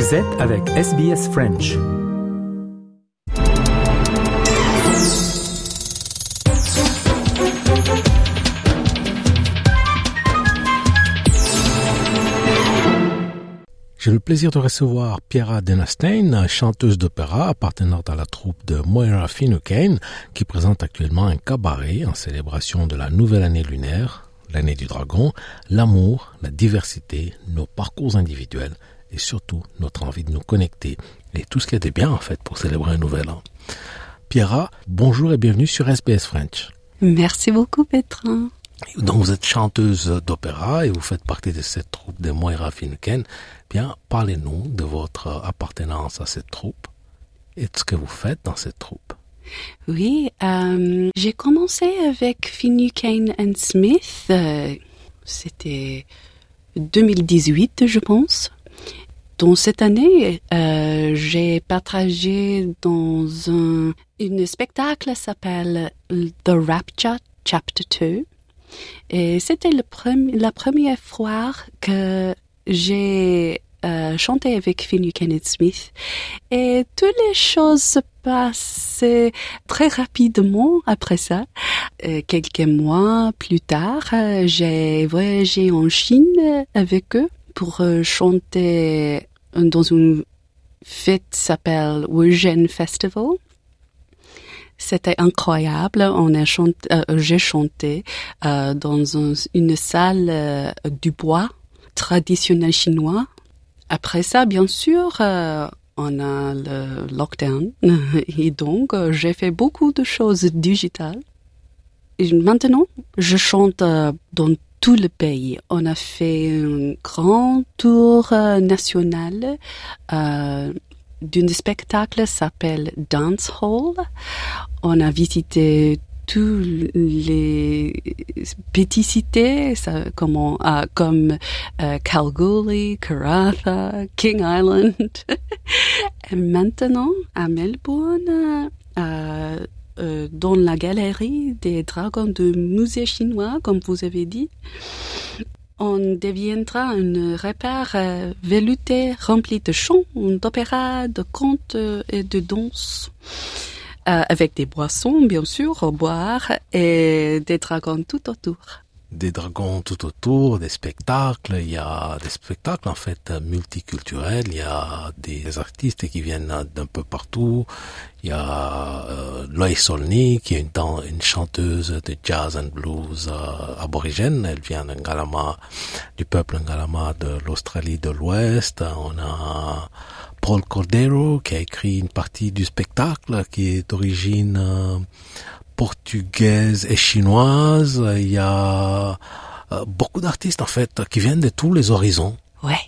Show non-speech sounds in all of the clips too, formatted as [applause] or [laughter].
Vous êtes avec SBS French. J'ai le plaisir de recevoir Piera Denastein, chanteuse d'opéra appartenant à la troupe de Moira Finucane, qui présente actuellement un cabaret en célébration de la nouvelle année lunaire, l'année du dragon, l'amour, la diversité, nos parcours individuels et surtout notre envie de nous connecter et tout ce a de bien en fait pour célébrer un nouvel an. Piera, bonjour et bienvenue sur SBS French. Merci beaucoup, Petrin. Donc vous êtes chanteuse d'opéra et vous faites partie de cette troupe de Moira Finucane. Bien, parlez-nous de votre appartenance à cette troupe et de ce que vous faites dans cette troupe. Oui, euh, j'ai commencé avec Finucane and Smith. euh, C'était 2018, je pense. Dans cette année, euh, j'ai partagé dans un, un spectacle s'appelle The Rapture Chapter 2. Et c'était la première fois que j'ai euh, chanté avec Finucane and Smith. Et toutes les choses se passaient très rapidement après ça. Euh, quelques mois plus tard, euh, j'ai voyagé en Chine avec eux pour euh, chanter dans une fête s'appelle Wujian Festival. C'était incroyable. On a chanté, euh, j'ai chanté euh, dans un- une salle euh, du bois traditionnel chinois. Après ça, bien sûr, euh, on a le lockdown [laughs] et donc euh, j'ai fait beaucoup de choses digitales. Maintenant, je chante dans tout le pays. On a fait un grand tour euh, national euh, d'un spectacle s'appelle Dance Hall. On a visité tous les petites cités ça, comme euh, Kalgoorlie, Karratha, King Island. [laughs] Et maintenant, à Melbourne, euh, euh, dans la galerie des dragons du musée chinois, comme vous avez dit, on deviendra un repère euh, velouté rempli de chants, d'opéras, de contes euh, et de danse. Avec des boissons, bien sûr, au boire et des dragons tout autour. Des dragons tout autour, des spectacles, il y a des spectacles en fait multiculturels, il y a des artistes qui viennent d'un peu partout, il y a euh, Loïs Solny qui est une, chanteuse de jazz and blues euh, aborigène, elle vient d'un Galama, du peuple Ngalama de l'Australie de l'Ouest, on a Paul Cordero qui a écrit une partie du spectacle qui est d'origine euh, portugaise et chinoise. Il y a euh, beaucoup d'artistes en fait qui viennent de tous les horizons. Ouais,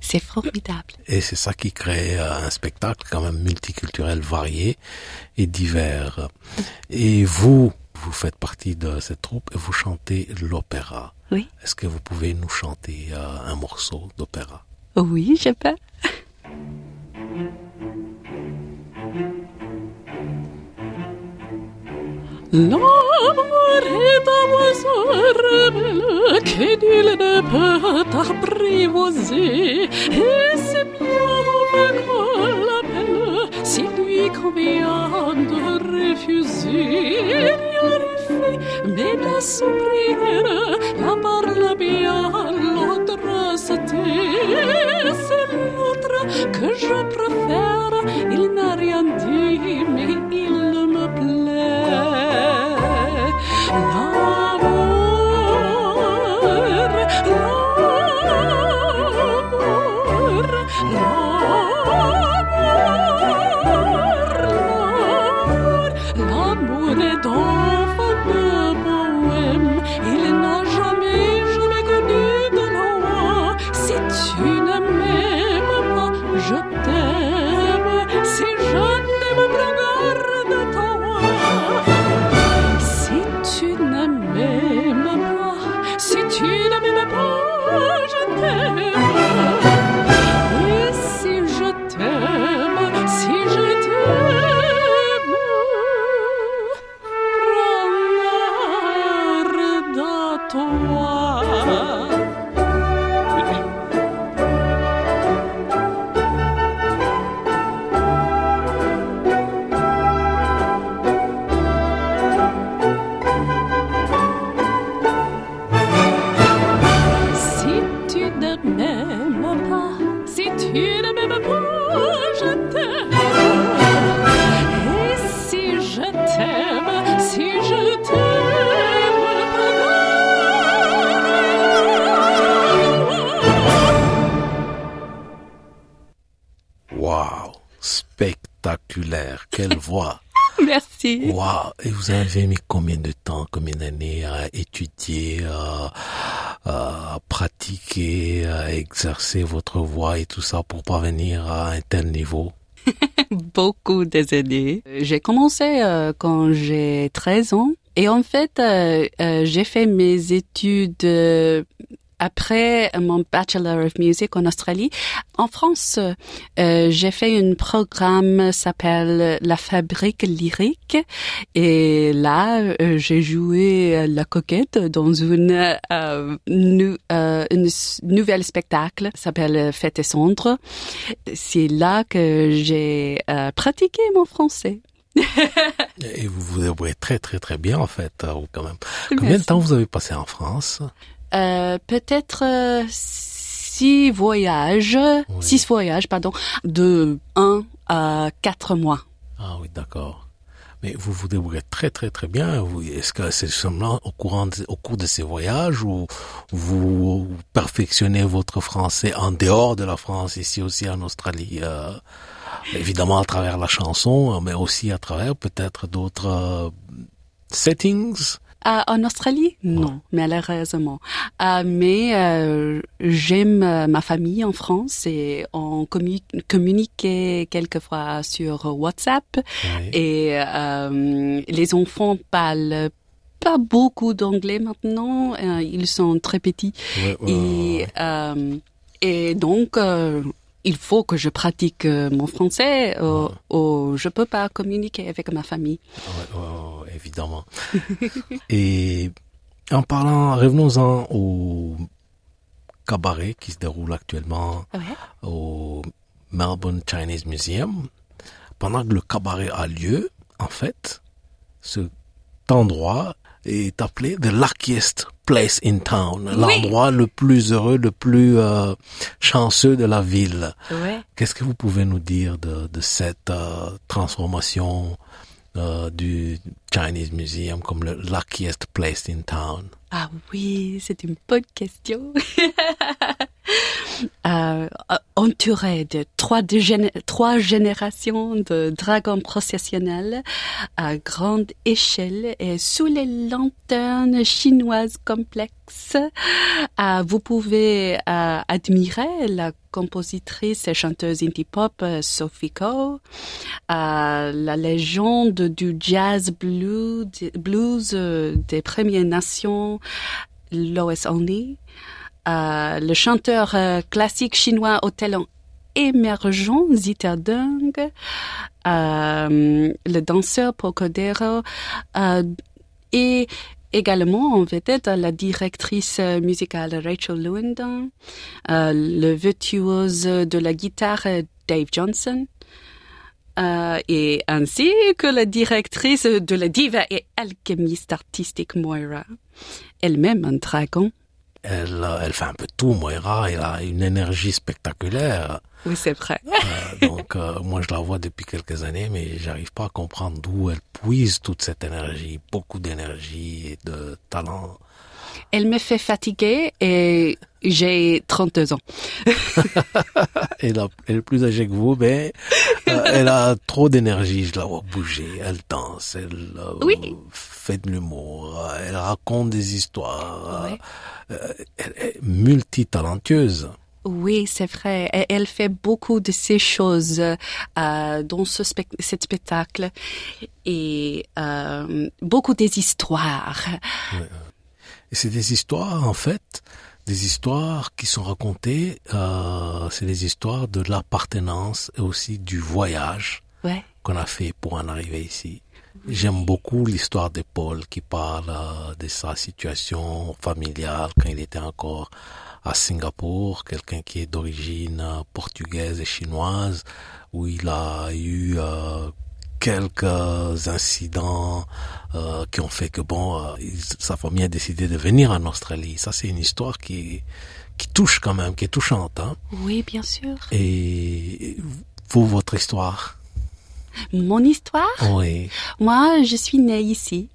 c'est formidable. Et c'est ça qui crée euh, un spectacle quand même multiculturel, varié et divers. Et vous, vous faites partie de cette troupe et vous chantez l'opéra. Oui. Est-ce que vous pouvez nous chanter euh, un morceau d'opéra? Oui, je peux. Un oiseau rebelle que nul ne peut apprivoiser. Et c'est bien qu'on l'appelle si lui convient de refuser. Rien fait, mais la sourire, la parle bien, l'autre se tait. C'est l'autre que je préfère. Quelle voix. [laughs] Merci. Waouh, et vous avez mis combien de temps, combien d'années à étudier, à, à pratiquer, à exercer votre voix et tout ça pour parvenir à un tel niveau? [laughs] Beaucoup des années. J'ai commencé euh, quand j'ai 13 ans. Et en fait, euh, euh, j'ai fait mes études euh, après mon Bachelor of Music en Australie. En France, euh, j'ai fait un programme s'appelle La Fabrique Lyrique. Et là, euh, j'ai joué la coquette dans une, euh, euh, une nouvelle spectacle s'appelle Fête et Cendres. C'est là que j'ai euh, pratiqué mon français. [laughs] Et vous vous débrouillez très très très bien en fait, euh, quand même. Combien de temps vous avez passé en France? Euh, peut-être euh, six voyages, six voyages, pardon, de un à quatre mois. Ah oui, d'accord. Mais vous vous débrouillez très très très bien. Est-ce que c'est seulement au courant de- au cours de ces voyages ou vous perfectionnez votre français en dehors de la France, ici aussi en Australie euh, Évidemment à travers la chanson, mais aussi à travers peut-être d'autres settings? Ah, en Australie Non, malheureusement. Ah, mais euh, j'aime euh, ma famille en France et on commu- communiquait quelquefois sur WhatsApp Oui. et euh, les enfants parlent pas beaucoup d'anglais maintenant. euh, ils sont très petits. Ouais, ouais, Et, ouais. euh, et donc, euh, il faut que je pratique euh, mon français euh, ou je peux pas communiquer avec ma famille. Évidemment. [laughs] Et en parlant, revenons-en au cabaret qui se déroule actuellement au Melbourne Chinese Museum. Pendant que le cabaret a lieu, en fait, cet endroit est appelé the luckiest place in town, l'endroit le plus heureux, le plus euh, chanceux de la ville. Ouais. Qu'est-ce que vous pouvez nous dire de, de cette euh, transformation euh, du Chinese Museum comme le luckiest place in town Ah oui, c'est une bonne question. [laughs] euh, entouré de trois, trois générations de dragons processionnels à grande échelle et sous les lanternes chinoises complexes, euh, vous pouvez euh, admirer la compositrice et chanteuse indie pop euh, Sophie Ko, euh, la légende du jazz blue, blues euh, des Premières Nations, Lois euh, le chanteur euh, classique chinois au talent émergent Zita Deng, euh, le danseur Pocodero euh, et également en vedette la directrice musicale Rachel Lewandon, euh, le virtuose de la guitare Dave Johnson, euh, et ainsi que la directrice de la diva et alchimiste artistique Moira, elle-même un dragon. Elle, elle fait un peu tout, Moira, elle a une énergie spectaculaire. Oui, c'est vrai. Euh, donc euh, moi je la vois depuis quelques années, mais j'arrive pas à comprendre d'où elle puise toute cette énergie, beaucoup d'énergie et de talent. Elle me fait fatiguer et j'ai 32 ans. [laughs] Elle, a- elle est plus âgée que vous, mais euh, [laughs] elle a trop d'énergie. Je la vois bouger. Elle danse, elle euh, Oui. fait de l'humour, euh, elle raconte des histoires. Euh, elle est multitalentueuse. Oui, c'est vrai. Et Elle fait beaucoup de ces choses dans ce cet spectacle et beaucoup des histoires. Et c'est des histoires, en fait, des histoires qui sont racontées, euh, c'est des histoires de l'appartenance et aussi du voyage Ouais. qu'on a fait pour en arriver ici. J'aime beaucoup l'histoire de Paul qui parle euh, de sa situation familiale quand il était encore à Singapour, quelqu'un qui est d'origine euh, portugaise et chinoise, où il a eu euh, quelques incidents euh, qui ont fait que bon, euh, sa famille a décidé de venir en Australie. Ça, c'est une histoire qui qui touche quand même, qui est touchante. Hein. Oui, bien sûr. Et vous, votre histoire? Mon histoire? Oui. Moi, je suis née ici,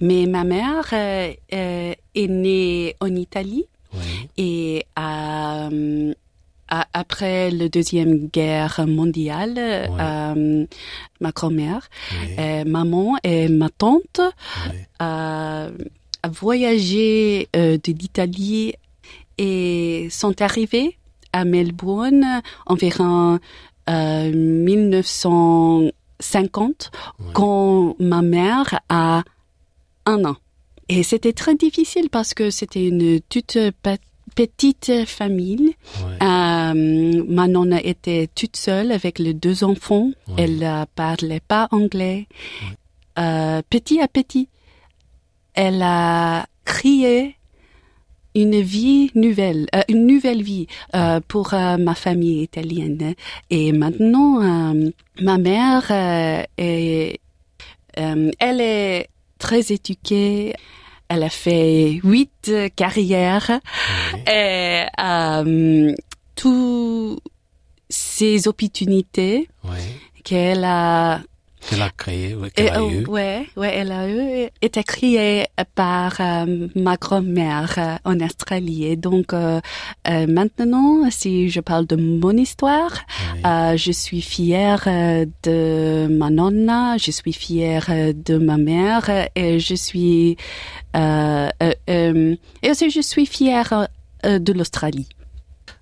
mais ma mère euh, est née en Italie Oui. et euh, après la deuxième guerre mondiale, euh, ma grand-mère, euh, maman et ma tante a, a voyagé euh, de l'Italie et sont arrivés à Melbourne environ euh, 1950 Oui. quand ma mère a un an. Et c'était très difficile parce que c'était une toute pe- petite famille. Euh, ma nonne était toute seule avec les deux enfants. Elle ne parlait pas anglais. Euh, petit à petit, elle a créé une vie nouvelle, euh, une nouvelle vie euh, pour euh, ma famille italienne. Et maintenant, euh, ma mère euh, est, euh, elle est très éduquée. Elle a fait huit carrières Oui. et euh, toutes ces opportunités Oui. qu'elle a Qu'elle a créé, oui, qu'elle a oh, eu. ouais, ouais, elle a eu été créée par euh, ma grand-mère euh, en Australie. Et donc euh, euh, maintenant, si je parle de mon histoire, Oui. euh, je suis fière de ma nonna, je suis fière de ma mère et je suis euh, euh, euh, et aussi je suis fière de l'Australie.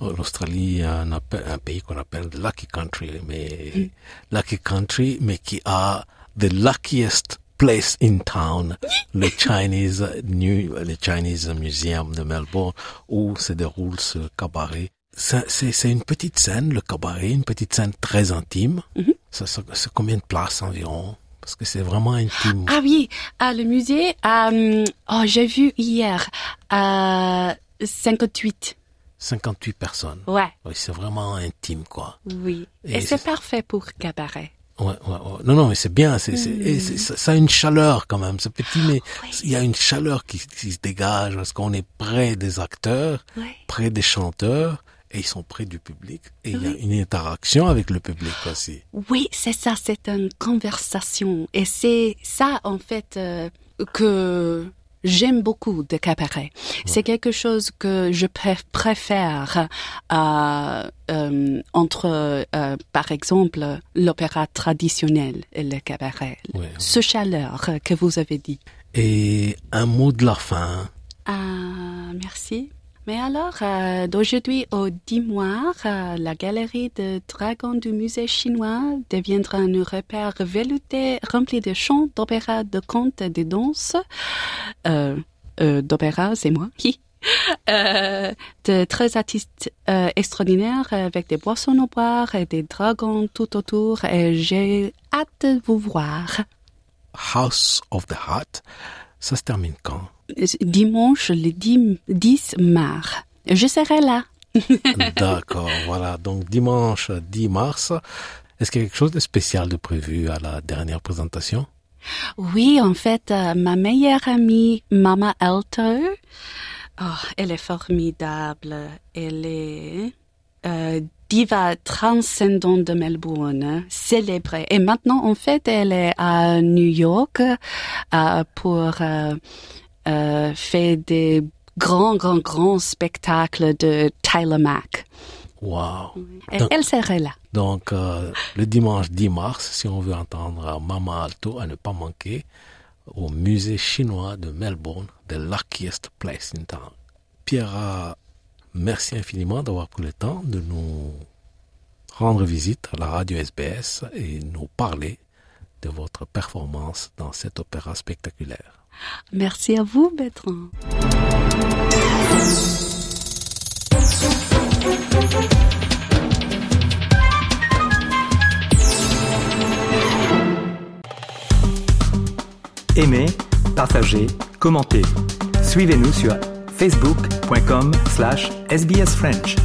Oh, L'Australie, un, un pays qu'on appelle the lucky country, mais Mm. lucky country, mais qui a the luckiest place in town, le [laughs] Chinese New, le Chinese Museum de Melbourne, où se déroule ce cabaret. C'est une petite scène, le cabaret, une petite scène très intime. Mhm. Ça, ça- c'est combien de places environ? Parce que c'est vraiment intime. Ah oui, à le musée, euh, oh, j'ai vu hier à 58. 58 personnes. Ouais, Oui, c'est vraiment intime, quoi. oui. Et Et, c'est parfait pour cabaret. Ouais, ouais, ouais. Non, non, mais c'est bien. C'est, c'est- ça, a une chaleur quand même. C'est petit, mais il y a une chaleur qui, qui se dégage parce qu'on est près des acteurs, près des chanteurs, et ils sont près du public. Et il y a une interaction avec le public aussi. Oui, c'est ça, c'est une conversation. Et c'est ça, en fait, euh, que j'aime beaucoup de cabaret. C'est quelque chose que je pr- préfère euh, euh, entre, euh, par exemple, l'opéra traditionnel et le cabaret. Ouais. Ce chaleur que vous avez dit. Et un mot de la fin. Ah, merci. Mais alors, euh, d'aujourd'hui au 10 mois, euh, la galerie de dragons du musée chinois deviendra un repère velouté rempli de chants, d'opéra, de contes de danses. Euh, euh, d'opéra, c'est moi. [laughs] De très artistes extraordinaires avec des boissons au boire et des dragons tout autour. Et j'ai hâte de vous voir. House of the Heart. Ça se termine quand? Dimanche le 10, 10 mars. Je serai là. [laughs] D'accord, voilà. Donc dimanche 10 mars. Est-ce qu'il y a quelque chose de spécial de prévu à la dernière présentation? Oui, en fait, euh, ma meilleure amie, Mama Alto, oh, elle est formidable. Elle est euh, diva transcendante de Melbourne, hein, célébrée. Et maintenant, en fait, elle est à New York euh, pour euh, faire des grands, grands, grands spectacles de Tyler Mack. Wow. Et Donc- elle serait là. Donc, euh, le dimanche 10 mars, si on veut entendre Mama Alto, à ne pas manquer, au musée chinois de Melbourne, the luckiest place in town. Pierre, merci infiniment d'avoir pris le temps de nous rendre visite à la radio SBS et nous parler de votre performance dans cet opéra spectaculaire. Merci à vous, Bertrand. Aimez, partagez, commentez. Suivez-nous sur facebook.com slash sbsfrench.